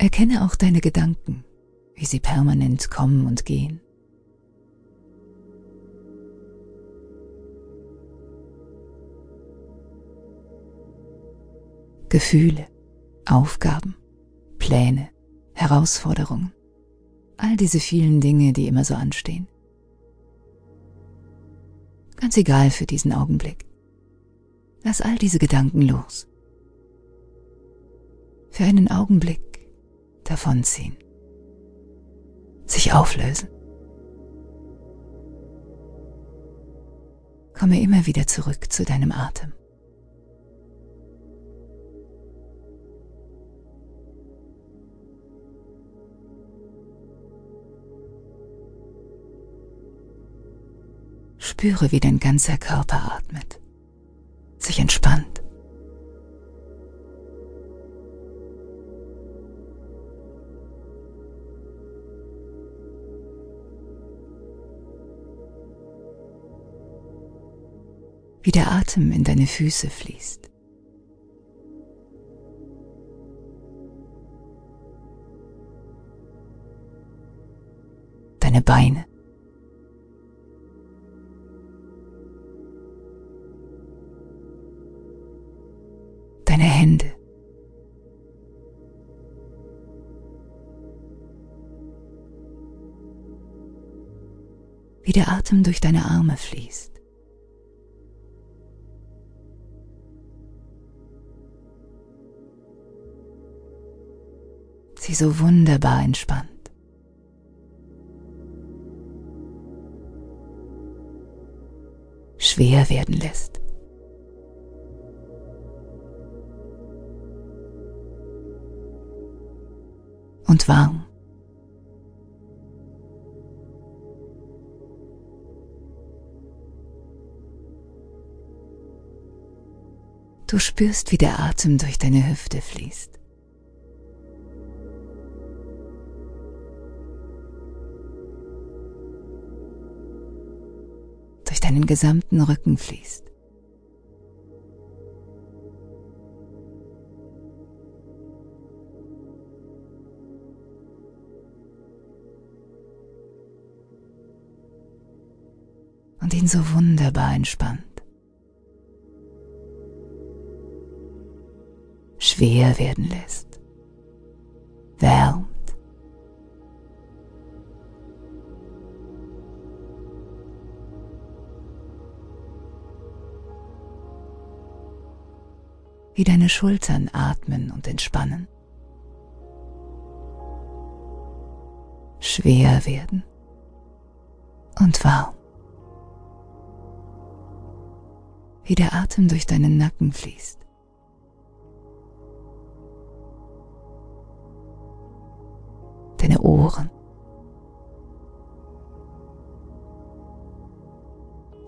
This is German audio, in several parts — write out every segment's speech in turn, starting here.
Erkenne auch deine Gedanken, wie sie permanent kommen und gehen. Gefühle, Aufgaben, Pläne, Herausforderungen, all diese vielen Dinge, die immer so anstehen. Ganz egal für diesen Augenblick. Lass all diese Gedanken los. Für einen Augenblick davonziehen. Sich auflösen. Komme immer wieder zurück zu deinem Atem. Spüre, wie dein ganzer Körper atmet, sich entspannt. Wie der Atem in deine Füße fließt. Deine Beine. deine Hände. Wie der Atem durch deine Arme fließt. Sie so wunderbar entspannt. schwer werden lässt. und warm. Du spürst, wie der Atem durch deine Hüfte fließt. Durch deinen gesamten Rücken fließt. und ihn so wunderbar entspannt. Schwer werden lässt, Wie deine Schultern atmen und entspannen. Schwer werden und warm. wie der Atem durch deinen Nacken fließt. Deine Ohren.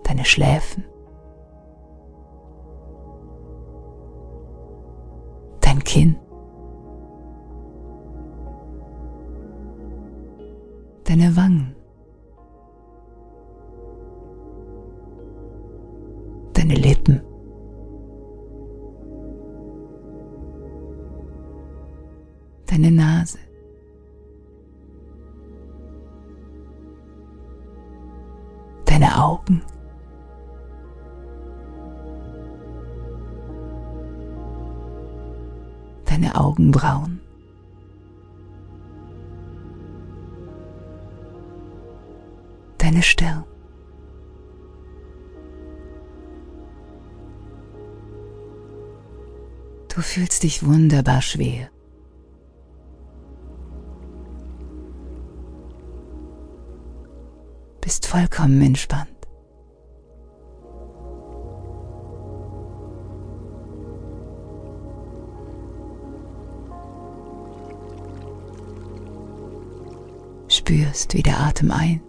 Deine Schläfen. Kinn. Deine Wangen. deine Lippen. Deine Nase. Deine Augen. Deine Augenbrauen. Deine Stirn. Du fühlst dich wunderbar schwer. Bist vollkommen entspannt. Spürst, wie der Atem ein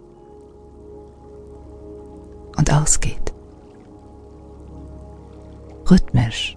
und ausgeht. Rhythmisch